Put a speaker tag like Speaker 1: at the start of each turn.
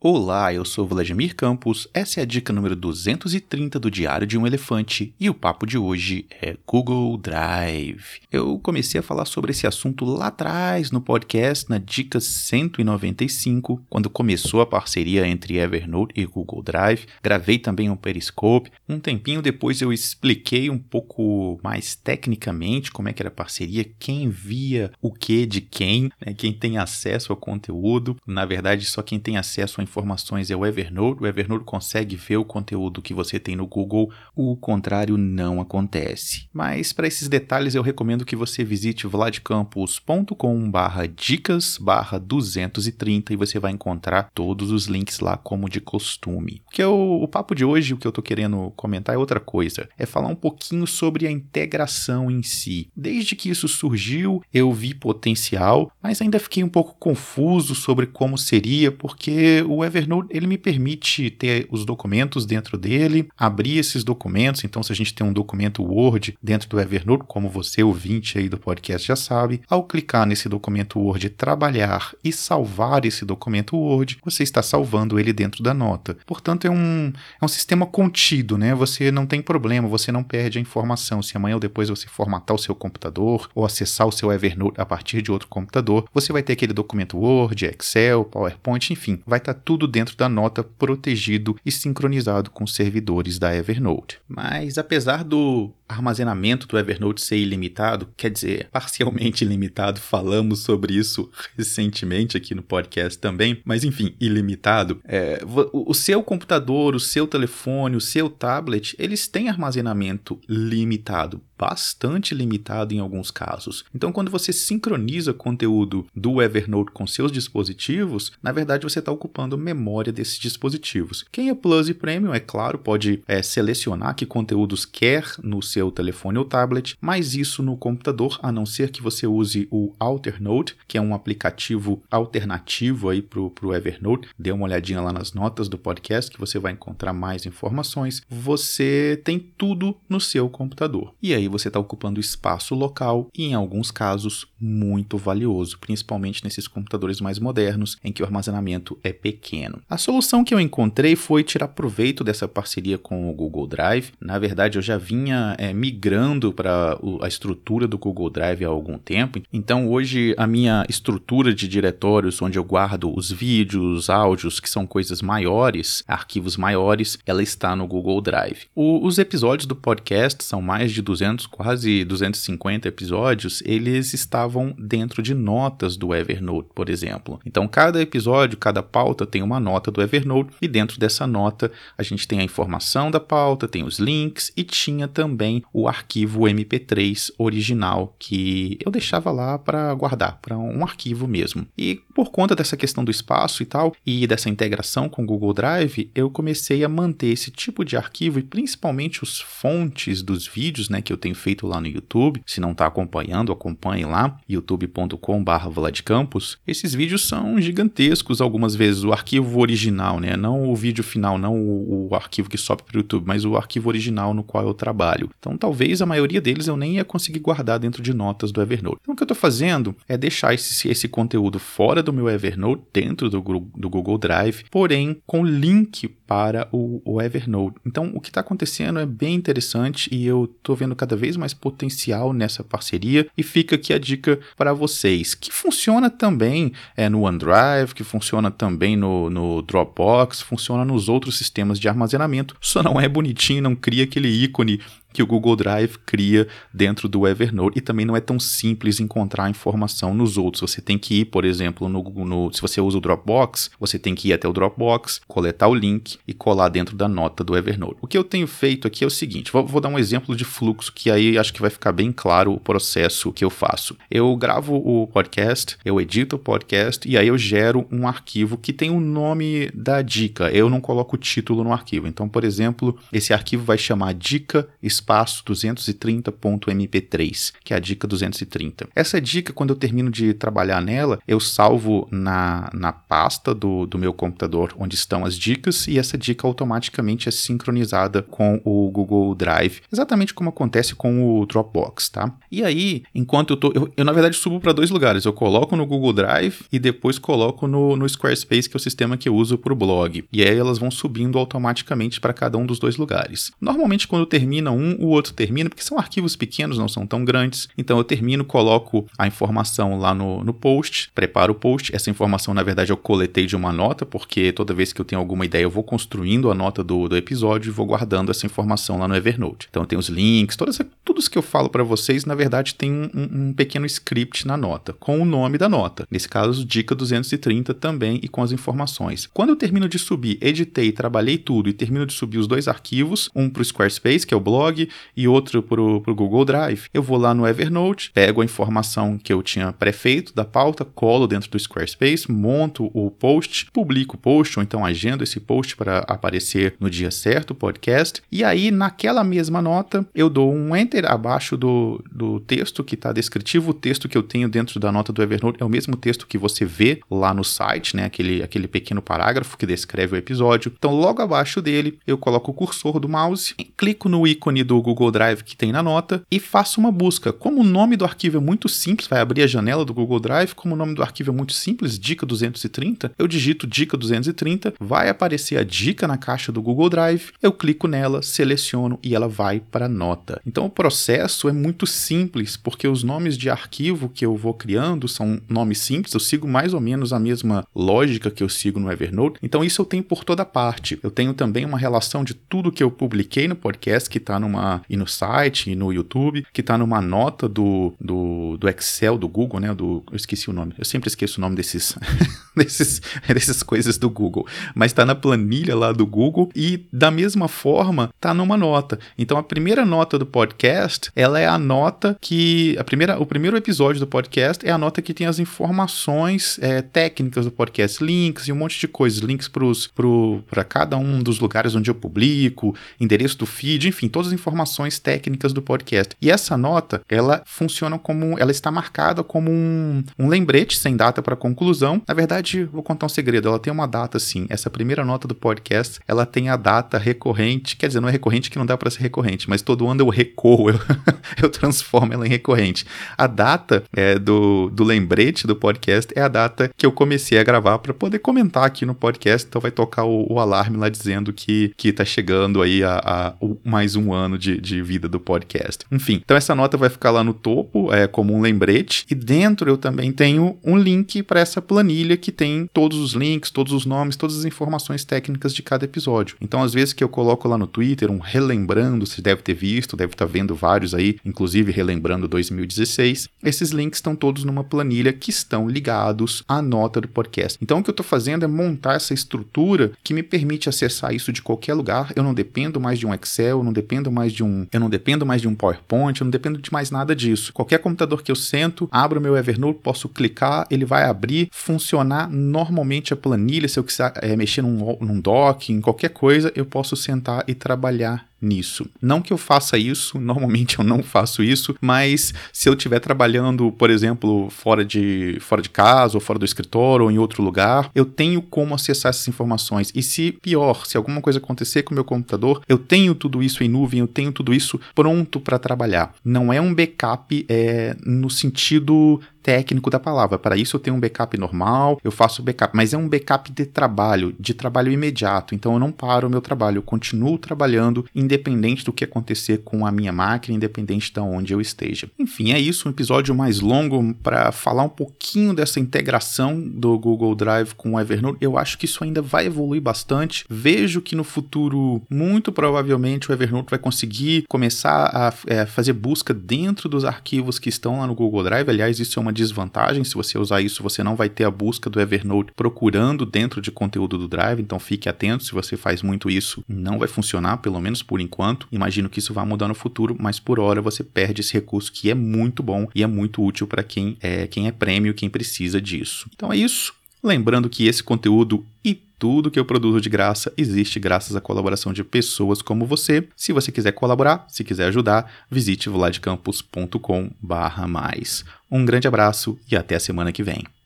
Speaker 1: Olá, eu sou Vladimir Campos, essa é a dica número 230 do Diário de um Elefante e o papo de hoje é Google Drive. Eu comecei a falar sobre esse assunto lá atrás no podcast, na dica 195, quando começou a parceria entre Evernote e Google Drive. Gravei também um Periscope. Um tempinho depois eu expliquei um pouco mais tecnicamente como é que era a parceria, quem via o que de quem, né, quem tem acesso ao conteúdo. Na verdade, só quem tem acesso a informações é o Evernote. O Evernote consegue ver o conteúdo que você tem no Google, o contrário não acontece. Mas para esses detalhes eu recomendo que você visite vladcampus.com/dicas/230 e você vai encontrar todos os links lá como de costume. Que o, o papo de hoje, o que eu tô querendo comentar é outra coisa, é falar um pouquinho sobre a integração em si. Desde que isso surgiu, eu vi potencial, mas ainda fiquei um pouco confuso sobre como seria, porque o o Evernote ele me permite ter os documentos dentro dele, abrir esses documentos. Então, se a gente tem um documento Word dentro do Evernote, como você ouvinte aí do podcast já sabe, ao clicar nesse documento Word, trabalhar e salvar esse documento Word, você está salvando ele dentro da nota. Portanto, é um, é um sistema contido, né? Você não tem problema, você não perde a informação. Se amanhã ou depois você formatar o seu computador ou acessar o seu Evernote a partir de outro computador, você vai ter aquele documento Word, Excel, PowerPoint, enfim, vai estar tudo dentro da nota protegido e sincronizado com os servidores da Evernote. Mas apesar do armazenamento do Evernote ser ilimitado, quer dizer, parcialmente ilimitado, falamos sobre isso recentemente aqui no podcast também, mas enfim, ilimitado, é, o seu computador, o seu telefone, o seu tablet, eles têm armazenamento limitado, bastante limitado em alguns casos. Então, quando você sincroniza conteúdo do Evernote com seus dispositivos, na verdade você está ocupando memória desses dispositivos. Quem é Plus e Premium, é claro, pode é, selecionar que conteúdos quer no seu seu telefone ou tablet, mas isso no computador, a não ser que você use o Alternote, que é um aplicativo alternativo aí para o Evernote. Dê uma olhadinha lá nas notas do podcast que você vai encontrar mais informações. Você tem tudo no seu computador. E aí você está ocupando espaço local e, em alguns casos, muito valioso, principalmente nesses computadores mais modernos em que o armazenamento é pequeno. A solução que eu encontrei foi tirar proveito dessa parceria com o Google Drive. Na verdade, eu já vinha é, é, migrando para a estrutura do Google Drive há algum tempo. Então, hoje, a minha estrutura de diretórios, onde eu guardo os vídeos, áudios, que são coisas maiores, arquivos maiores, ela está no Google Drive. O, os episódios do podcast são mais de 200, quase 250 episódios, eles estavam dentro de notas do Evernote, por exemplo. Então, cada episódio, cada pauta tem uma nota do Evernote e dentro dessa nota a gente tem a informação da pauta, tem os links e tinha também o arquivo MP3 original que eu deixava lá para guardar, para um arquivo mesmo. E por conta dessa questão do espaço e tal, e dessa integração com o Google Drive, eu comecei a manter esse tipo de arquivo e principalmente os fontes dos vídeos né, que eu tenho feito lá no YouTube. Se não está acompanhando, acompanhe lá, youtube.com.br Vladcampos. Esses vídeos são gigantescos, algumas vezes o arquivo original, né? não o vídeo final, não o, o arquivo que sobe para o YouTube, mas o arquivo original no qual eu trabalho. Então, talvez a maioria deles eu nem ia conseguir guardar dentro de notas do Evernote. Então, o que eu estou fazendo é deixar esse, esse conteúdo fora do meu Evernote, dentro do, do Google Drive, porém com link para o, o Evernote. Então, o que está acontecendo é bem interessante e eu estou vendo cada vez mais potencial nessa parceria. E fica aqui a dica para vocês, que funciona também é, no OneDrive, que funciona também no, no Dropbox, funciona nos outros sistemas de armazenamento, só não é bonitinho, não cria aquele ícone que o Google Drive cria dentro do Evernote e também não é tão simples encontrar informação nos outros. Você tem que ir, por exemplo, no, no, se você usa o Dropbox, você tem que ir até o Dropbox, coletar o link e colar dentro da nota do Evernote. O que eu tenho feito aqui é o seguinte: vou, vou dar um exemplo de fluxo que aí acho que vai ficar bem claro o processo que eu faço. Eu gravo o podcast, eu edito o podcast e aí eu gero um arquivo que tem o nome da dica. Eu não coloco o título no arquivo. Então, por exemplo, esse arquivo vai chamar dica espaço 230.mp3, que é a dica 230. Essa dica, quando eu termino de trabalhar nela, eu salvo na, na pasta do, do meu computador onde estão as dicas e essa dica automaticamente é sincronizada com o Google Drive, exatamente como acontece com o Dropbox, tá? E aí, enquanto eu tô. Eu, eu na verdade subo para dois lugares. Eu coloco no Google Drive e depois coloco no, no Squarespace, que é o sistema que eu uso para o blog. E aí elas vão subindo automaticamente para cada um dos dois lugares. Normalmente, quando termina um, o outro termina, porque são arquivos pequenos, não são tão grandes. Então eu termino, coloco a informação lá no, no post, preparo o post. Essa informação, na verdade, eu coletei de uma nota, porque toda vez que eu tenho alguma ideia, eu vou construindo a nota do, do episódio e vou guardando essa informação lá no Evernote. Então tem os links, todas, tudo isso que eu falo para vocês, na verdade, tem um, um, pequeno script na nota, com o nome da nota. Nesse caso, dica 230 também e com as informações. Quando eu termino de subir, editei, trabalhei tudo e termino de subir os dois arquivos, um para o Squarespace, que é o blog, e outro para o Google Drive, eu vou lá no Evernote, pego a informação que eu tinha pré-feito da pauta, colo dentro do Squarespace, monto o post, publico o post, ou então agendo esse post para aparecer no dia certo, o podcast, e aí naquela mesma nota eu dou um enter abaixo do, do texto que está descritivo, o texto que eu tenho dentro da nota do Evernote é o mesmo texto que você vê lá no site, né? Aquele, aquele pequeno parágrafo que descreve o episódio. Então, logo abaixo dele, eu coloco o cursor do mouse, clico no ícone do Google Drive que tem na nota e faço uma busca. Como o nome do arquivo é muito simples, vai abrir a janela do Google Drive, como o nome do arquivo é muito simples, dica 230, eu digito dica 230, vai aparecer a dica na caixa do Google Drive, eu clico nela, seleciono e ela vai para a nota. Então o processo é muito simples, porque os nomes de arquivo que eu vou criando são nomes simples, eu sigo mais ou menos a mesma lógica que eu sigo no Evernote. Então isso eu tenho por toda parte. Eu tenho também uma relação de tudo que eu publiquei no podcast, que está numa e no site e no YouTube, que está numa nota do, do, do Excel do Google, né? Do, eu esqueci o nome. Eu sempre esqueço o nome desses, desses dessas coisas do Google, mas está na planilha lá do Google e da mesma forma está numa nota. Então a primeira nota do podcast, ela é a nota que a primeira, o primeiro episódio do podcast é a nota que tem as informações é, técnicas do podcast, links e um monte de coisas, links para cada um dos lugares onde eu publico, endereço do feed, enfim, todas as informações técnicas do podcast. E essa nota, ela funciona como, ela está marcada como um, um lembrete sem data para conclusão. Na verdade, vou contar um segredo, ela tem uma data sim. Essa primeira nota do podcast, ela tem a data recorrente, quer dizer, não é recorrente que não dá para ser recorrente, mas todo ano eu recorro, eu, eu transformo ela em recorrente. A data é, do, do lembrete do podcast é a data que eu comecei a gravar para poder comentar aqui no podcast. Então vai tocar o, o, alarme lá dizendo que, que tá chegando aí a, a, o, mais um ano de, de vida do podcast. Enfim, então essa nota vai ficar lá no topo é, como um lembrete. E dentro eu também tenho um link para essa planilha que tem todos os links, todos os nomes, todas as informações técnicas de cada episódio. Então, às vezes que eu coloco lá no Twitter um relembrando, você deve ter visto, deve estar tá vendo vários aí, inclusive relembrando 2016, esses links estão todos numa planilha que estão ligados à nota do podcast. Então, o que eu estou fazendo é montar essa estrutura que me permite acessar isso de qualquer lugar. Eu não dependo mais de um Excel, eu não dependo mais de um, eu não dependo mais de um PowerPoint, eu não dependo de mais nada disso. Qualquer computador que eu sento, abro meu Evernote, posso clicar, ele vai abrir, funcionar normalmente a planilha. Se eu quiser é, mexer num, num doc, em qualquer coisa, eu posso sentar e trabalhar nisso. Não que eu faça isso, normalmente eu não faço isso, mas se eu estiver trabalhando, por exemplo, fora de, fora de casa, ou fora do escritório, ou em outro lugar, eu tenho como acessar essas informações. E se pior, se alguma coisa acontecer com o meu computador, eu tenho tudo isso em nuvem, eu tenho tudo isso pronto para trabalhar. Não é um backup é, no sentido técnico da palavra. Para isso eu tenho um backup normal, eu faço backup, mas é um backup de trabalho, de trabalho imediato. Então eu não paro o meu trabalho, eu continuo trabalhando independente do que acontecer com a minha máquina, independente de onde eu esteja. Enfim, é isso, um episódio mais longo para falar um pouquinho dessa integração do Google Drive com o Evernote. Eu acho que isso ainda vai evoluir bastante. Vejo que no futuro, muito provavelmente, o Evernote vai conseguir começar a é, fazer busca dentro dos arquivos que estão lá no Google Drive. Aliás, isso é uma desvantagem. Se você usar isso, você não vai ter a busca do Evernote procurando dentro de conteúdo do Drive, então fique atento. Se você faz muito isso, não vai funcionar, pelo menos por enquanto. Imagino que isso vai mudar no futuro, mas por hora você perde esse recurso que é muito bom e é muito útil para quem é quem é prêmio, quem precisa disso. Então é isso. Lembrando que esse conteúdo e Tudo que eu produzo de graça existe graças à colaboração de pessoas como você. Se você quiser colaborar, se quiser ajudar, visite vladcampus.com/mais. Um grande abraço e até a semana que vem.